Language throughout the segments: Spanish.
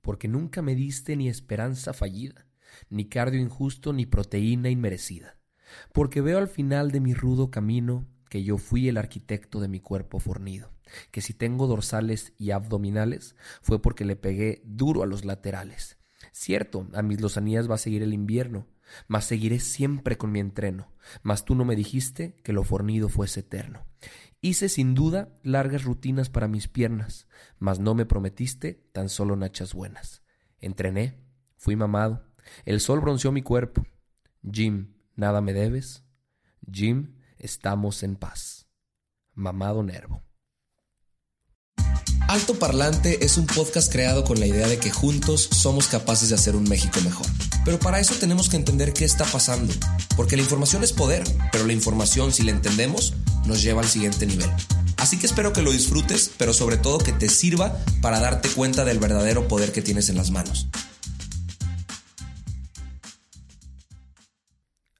Porque nunca me diste ni esperanza fallida, ni cardio injusto, ni proteína inmerecida, porque veo al final de mi rudo camino que yo fui el arquitecto de mi cuerpo fornido, que si tengo dorsales y abdominales fue porque le pegué duro a los laterales. Cierto, a mis lozanías va a seguir el invierno, mas seguiré siempre con mi entreno, mas tú no me dijiste que lo fornido fuese eterno. Hice sin duda largas rutinas para mis piernas, mas no me prometiste tan solo nachas buenas. Entrené, fui mamado, el sol bronceó mi cuerpo. Jim, nada me debes. Jim, estamos en paz. Mamado Nervo. Alto Parlante es un podcast creado con la idea de que juntos somos capaces de hacer un México mejor. Pero para eso tenemos que entender qué está pasando, porque la información es poder, pero la información, si la entendemos, nos lleva al siguiente nivel. Así que espero que lo disfrutes, pero sobre todo que te sirva para darte cuenta del verdadero poder que tienes en las manos.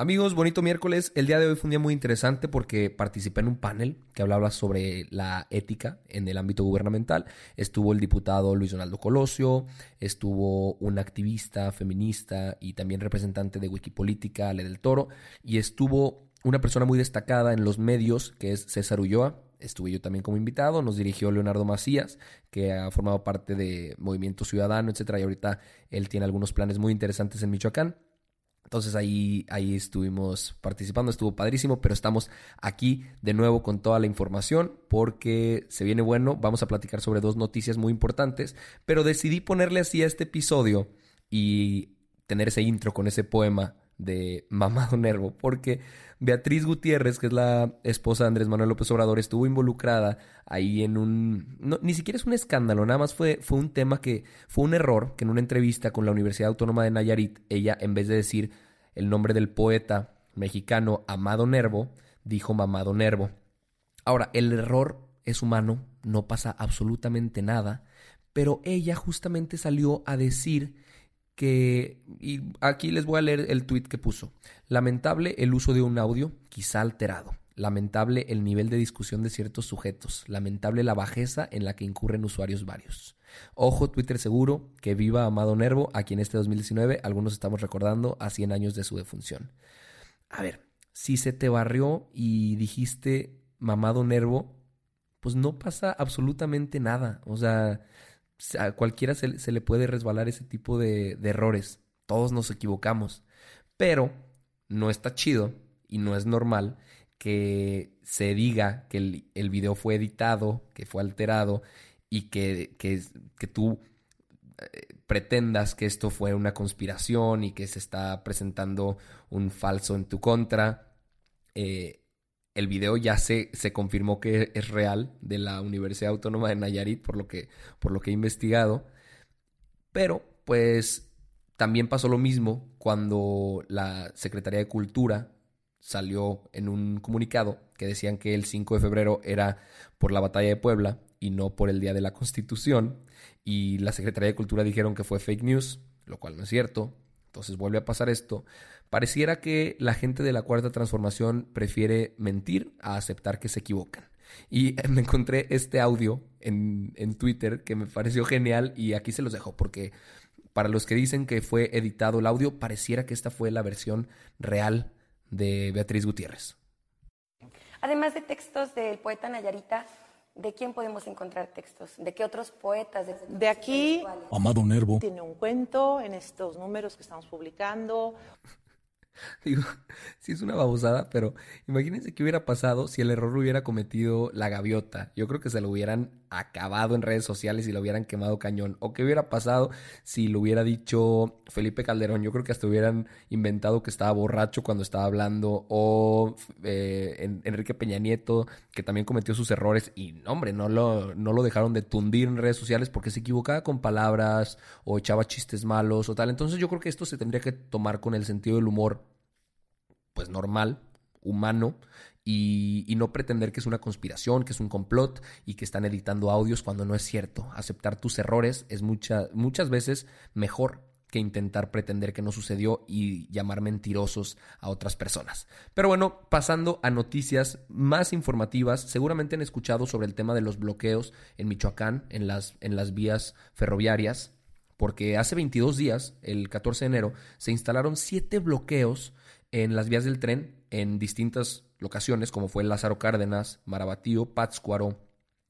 Amigos, bonito miércoles. El día de hoy fue un día muy interesante porque participé en un panel que hablaba sobre la ética en el ámbito gubernamental. Estuvo el diputado Luis Donaldo Colosio, estuvo un activista feminista y también representante de Wikipolítica, Ale del Toro, y estuvo una persona muy destacada en los medios que es César Ulloa. Estuve yo también como invitado, nos dirigió Leonardo Macías, que ha formado parte de Movimiento Ciudadano, etcétera, y ahorita él tiene algunos planes muy interesantes en Michoacán. Entonces ahí, ahí estuvimos participando, estuvo padrísimo, pero estamos aquí de nuevo con toda la información porque se viene bueno, vamos a platicar sobre dos noticias muy importantes, pero decidí ponerle así a este episodio y tener ese intro con ese poema de Mamado Nervo, porque Beatriz Gutiérrez, que es la esposa de Andrés Manuel López Obrador, estuvo involucrada ahí en un... ni siquiera es un escándalo, nada más fue, fue un tema que fue un error, que en una entrevista con la Universidad Autónoma de Nayarit, ella en vez de decir el nombre del poeta mexicano Amado Nervo, dijo Mamado Nervo. Ahora, el error es humano, no pasa absolutamente nada, pero ella justamente salió a decir que, y aquí les voy a leer el tuit que puso, lamentable el uso de un audio, quizá alterado, lamentable el nivel de discusión de ciertos sujetos, lamentable la bajeza en la que incurren usuarios varios. Ojo, Twitter seguro, que viva Amado Nervo, a quien este 2019 algunos estamos recordando a 100 años de su defunción. A ver, si se te barrió y dijiste mamado Nervo, pues no pasa absolutamente nada. O sea, a cualquiera se, le puede resbalar ese tipo de, errores. Todos nos equivocamos. Pero no está chido y no es normal que se diga que el, el video fue editado, que fue alterado y que, que, que tú eh, pretendas que esto fue una conspiración y que se está presentando un falso en tu contra. Eh, el video ya se, se confirmó que es real de la Universidad Autónoma de Nayarit, por lo que, por lo que he investigado. Pero, pues, también pasó lo mismo cuando la Secretaría de Cultura salió en un comunicado que decían que el 5 de febrero era por la batalla de Puebla y no por el Día de la Constitución. Y la Secretaría de Cultura dijeron que fue fake news, lo cual no es cierto. Entonces vuelve a pasar esto. Pareciera que la gente de la Cuarta Transformación prefiere mentir a aceptar que se equivocan. Y me encontré este audio en, en, Twitter que me pareció genial y aquí se los dejo porque para los que dicen que fue editado el audio, pareciera que esta fue la versión real de Beatriz Gutiérrez. Además de textos del poeta Nayarita, ¿De quién podemos encontrar textos? ¿De qué otros poetas? De, aquí, Amado Nervo. Tiene un cuento en estos números que estamos publicando. Digo, sí es una babosada, pero imagínense qué hubiera pasado si el error lo hubiera cometido la gaviota. Yo creo que se lo hubieran acabado en redes sociales y lo hubieran quemado cañón. O qué hubiera pasado si lo hubiera dicho Felipe Calderón. Yo creo que hasta hubieran inventado que estaba borracho cuando estaba hablando. O eh, Enrique Peña Nieto, que también cometió sus errores. Y hombre, no lo, no lo dejaron de tundir en redes sociales porque se equivocaba con palabras o echaba chistes malos o tal. Entonces yo creo que esto se tendría que tomar con el sentido del humor, pues normal, humano y, no pretender que es una conspiración, que es un complot y que están editando audios cuando no es cierto. Aceptar tus errores es muchas veces mejor que intentar pretender que no sucedió y llamar mentirosos a otras personas. Pero bueno, pasando a noticias más informativas, seguramente han escuchado sobre el tema de los bloqueos en Michoacán, en las, en las vías ferroviarias, porque hace 22 días, el 14 de enero, se instalaron siete bloqueos en las vías del tren en distintas locaciones como fue Lázaro Cárdenas, Marabatío, Pátzcuaro,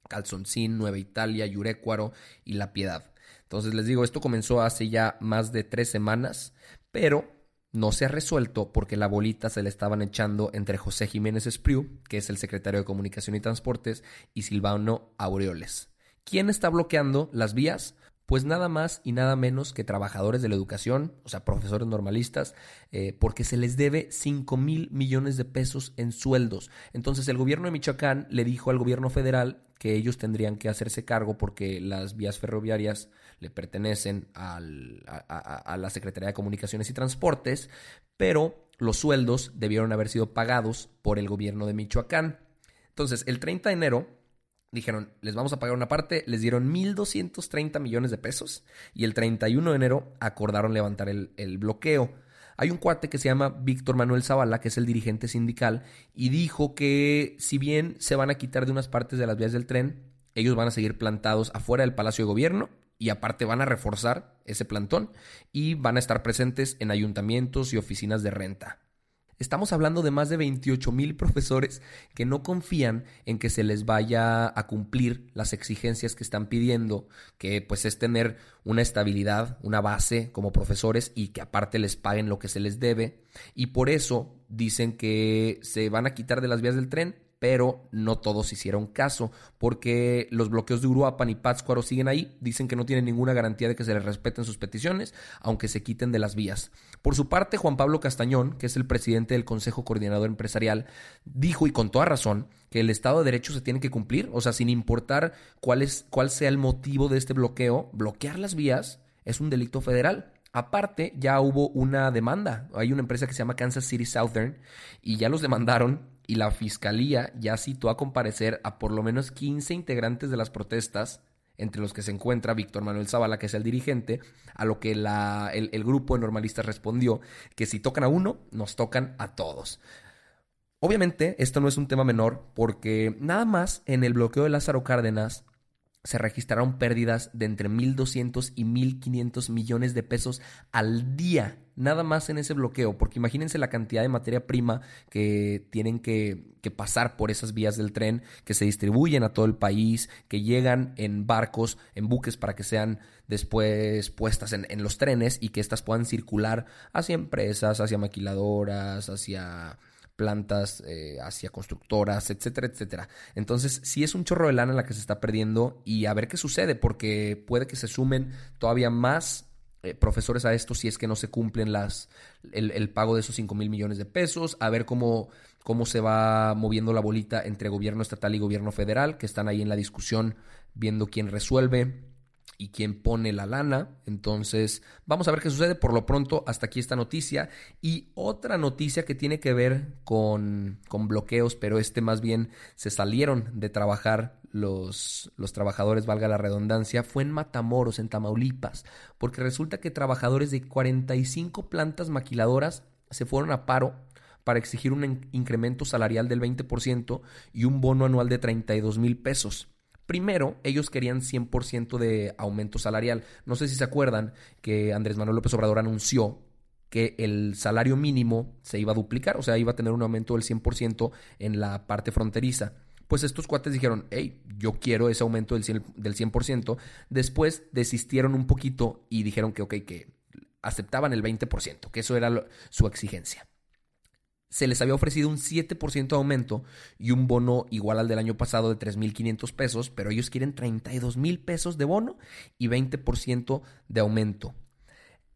Calzoncín, Nueva Italia, Yurécuaro y La Piedad. Entonces les digo, esto comenzó hace ya más de tres semanas, pero no se ha resuelto porque la bolita se le estaban echando entre José Jiménez Espriu, que es el secretario de Comunicación y Transportes, y Silvano Aureoles. ¿Quién está bloqueando las vías? Pues nada más y nada menos que trabajadores de la educación, o sea, profesores normalistas, eh, porque se les debe 5 mil millones de pesos en sueldos. Entonces el gobierno de Michoacán le dijo al gobierno federal que ellos tendrían que hacerse cargo porque las vías ferroviarias le pertenecen a, a la Secretaría de Comunicaciones y Transportes, pero los sueldos debieron haber sido pagados por el gobierno de Michoacán. Entonces, el 30 de enero, dijeron, les vamos a pagar una parte, les dieron 1.230 millones de pesos y el 31 de enero acordaron levantar el, bloqueo. Hay un cuate que se llama Víctor Manuel Zavala, que es el dirigente sindical, y dijo que si bien se van a quitar de unas partes de las vías del tren, ellos van a seguir plantados afuera del Palacio de Gobierno y aparte van a reforzar ese plantón y van a estar presentes en ayuntamientos y oficinas de renta. Estamos hablando de más de 28 mil profesores que no confían en que se les vaya a cumplir las exigencias que están pidiendo, que pues es tener una estabilidad, una base como profesores y que aparte les paguen lo que se les debe. Y por eso dicen que se van a quitar de las vías del tren pero no todos hicieron caso, porque los bloqueos de Uruapan y Pátzcuaro siguen ahí, dicen que no tienen ninguna garantía de que se les respeten sus peticiones, aunque se quiten de las vías. Por su parte, Juan Pablo Castañón, que es el presidente del Consejo Coordinador Empresarial, dijo, y con toda razón, que el Estado de Derecho se tiene que cumplir, o sea, sin importar cuál, es, cuál sea el motivo de este bloqueo, bloquear las vías es un delito federal. Aparte, ya hubo una demanda. Hay una empresa que se llama Kansas City Southern y ya los demandaron y la fiscalía ya citó a comparecer a por lo menos 15 integrantes de las protestas, entre los que se encuentra Víctor Manuel Zavala, que es el dirigente, a lo que la, el, el grupo de normalistas respondió que si tocan a uno, nos tocan a todos. Obviamente, esto no es un tema menor porque nada más en el bloqueo de Lázaro Cárdenas se registraron pérdidas de entre 1.200 y 1.500 millones de pesos al día, nada más en ese bloqueo, porque imagínense la cantidad de materia prima que tienen que, pasar por esas vías del tren, que se distribuyen a todo el país, que llegan en barcos, en buques para que sean después puestas en, en los trenes y que éstas puedan circular hacia empresas, hacia maquiladoras, hacia plantas, eh, hacia constructoras, etcétera, etcétera. Entonces, sí es un chorro de lana la que se está perdiendo y a ver qué sucede, porque puede que se sumen todavía más eh, profesores a esto si es que no se cumplen las, el, pago de esos 5 mil millones de pesos, a ver cómo, cómo se va moviendo la bolita entre gobierno estatal y gobierno federal, que están ahí en la discusión viendo quién resuelve y quién pone la lana. Entonces, vamos a ver qué sucede. Por lo pronto, hasta aquí esta noticia. Y otra noticia que tiene que ver con, con bloqueos, pero este más bien se salieron de trabajar los, los trabajadores, valga la redundancia, fue en Matamoros, en Tamaulipas, porque resulta que trabajadores de 45 plantas maquiladoras se fueron a paro para exigir un incremento salarial del 20% y un bono anual de 32 mil pesos. Primero, ellos querían 100% de aumento salarial. No sé si se acuerdan que Andrés Manuel López Obrador anunció que el salario mínimo se iba a duplicar, o sea, iba a tener un aumento del 100% en la parte fronteriza. Pues estos cuates dijeron, hey, yo quiero ese aumento del 100%, del 100%. Después desistieron un poquito y dijeron que, ok, que aceptaban el 20%, que eso era su exigencia. Se les había ofrecido un 7% de aumento y un bono igual al del año pasado de 3.500 pesos, pero ellos quieren 32 mil pesos de bono y 20% de aumento.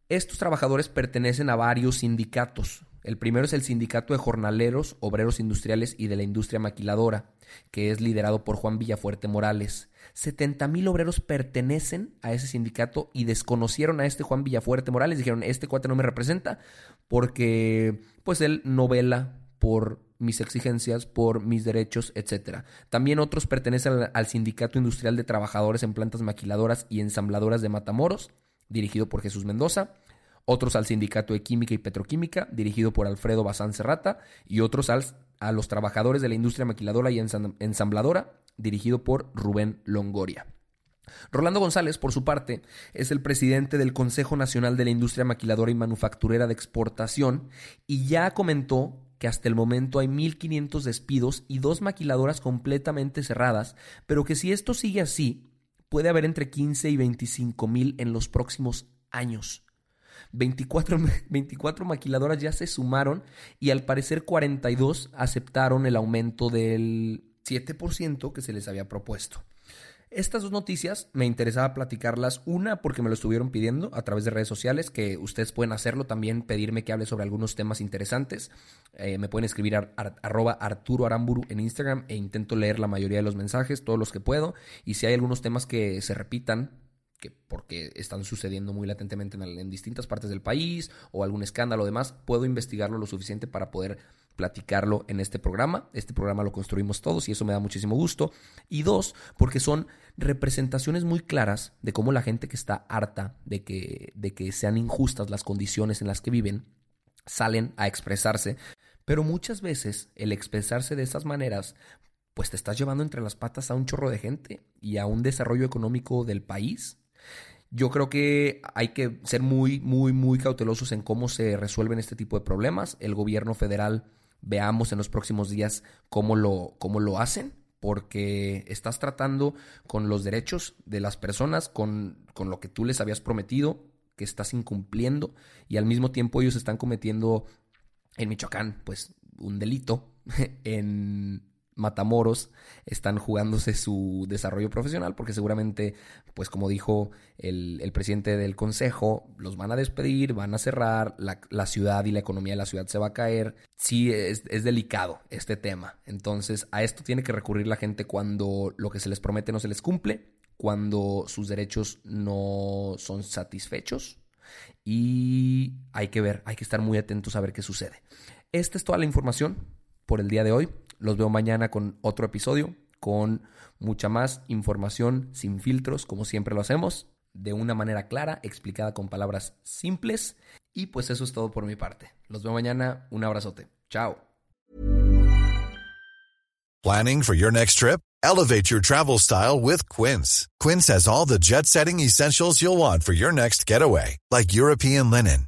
Estos trabajadores pertenecen a varios sindicatos. El primero es el Sindicato de Jornaleros, Obreros Industriales y de la Industria Maquiladora, que es liderado por Juan Villafuerte Morales. 70 mil obreros pertenecen a ese sindicato y desconocieron a este Juan Villafuerte Morales. Dijeron, este cuate no me representa porque pues él no vela por mis exigencias, por mis derechos, etc. También otros pertenecen al Sindicato Industrial de Trabajadores en Plantas Maquiladoras y Ensambladoras de Matamoros, dirigido por Jesús Mendoza otros al Sindicato de Química y Petroquímica, dirigido por Alfredo Bazán Serrata, y otros al, a los trabajadores de la industria maquiladora y ensambladora, dirigido por Rubén Longoria. Rolando González, por su parte, es el presidente del Consejo Nacional de la Industria Maquiladora y Manufacturera de Exportación y ya comentó que hasta el momento hay 1.500 despidos y dos maquiladoras completamente cerradas, pero que si esto sigue así, puede haber entre 15 y 25 mil en los próximos años. 24, 24 maquiladoras ya se sumaron y al parecer 42 aceptaron el aumento del 7% que se les había propuesto. Estas dos noticias me interesaba platicarlas. Una, porque me lo estuvieron pidiendo a través de redes sociales, que ustedes pueden hacerlo también, pedirme que hable sobre algunos temas interesantes. Eh, me pueden escribir a, arroba Arturo Aramburu en Instagram e intento leer la mayoría de los mensajes, todos los que puedo. Y si hay algunos temas que se repitan, que porque están sucediendo muy latentemente en, distintas partes del país o algún escándalo o demás, puedo investigarlo lo suficiente para poder platicarlo en este programa. Este programa lo construimos todos y eso me da muchísimo gusto. Y dos, porque son representaciones muy claras de cómo la gente que está harta de que, de que sean injustas las condiciones en las que viven, salen a expresarse. Pero muchas veces el expresarse de esas maneras pues te estás llevando entre las patas a un chorro de gente y a un desarrollo económico del país yo creo que hay que ser muy, muy, muy cautelosos en cómo se resuelven este tipo de problemas. El gobierno federal, veamos en los próximos días cómo lo, cómo lo hacen, porque estás tratando con los derechos de las personas, con, con lo que tú les habías prometido, que estás incumpliendo, y al mismo tiempo ellos están cometiendo en Michoacán, pues, un delito en Matamoros están jugándose su desarrollo profesional porque seguramente, pues como dijo el, presidente del consejo, los van a despedir, van a cerrar, la, ciudad y la economía de la ciudad se va a caer. Sí, es, es delicado este tema. Entonces, a esto tiene que recurrir la gente cuando lo que se les promete no se les cumple, cuando sus derechos no son satisfechos y hay que ver, hay que estar muy atentos a ver qué sucede. Esta es toda la información por el día de hoy. Los veo mañana con otro episodio, con mucha más información sin filtros, como siempre lo hacemos, de una manera clara, explicada con palabras simples. Y pues eso es todo por mi parte. Los veo mañana. Un abrazote. Chao. Planning for your next trip? Elevate your travel style with Quince. Quince has all the jet setting essentials you'll want for your next getaway, like European linen,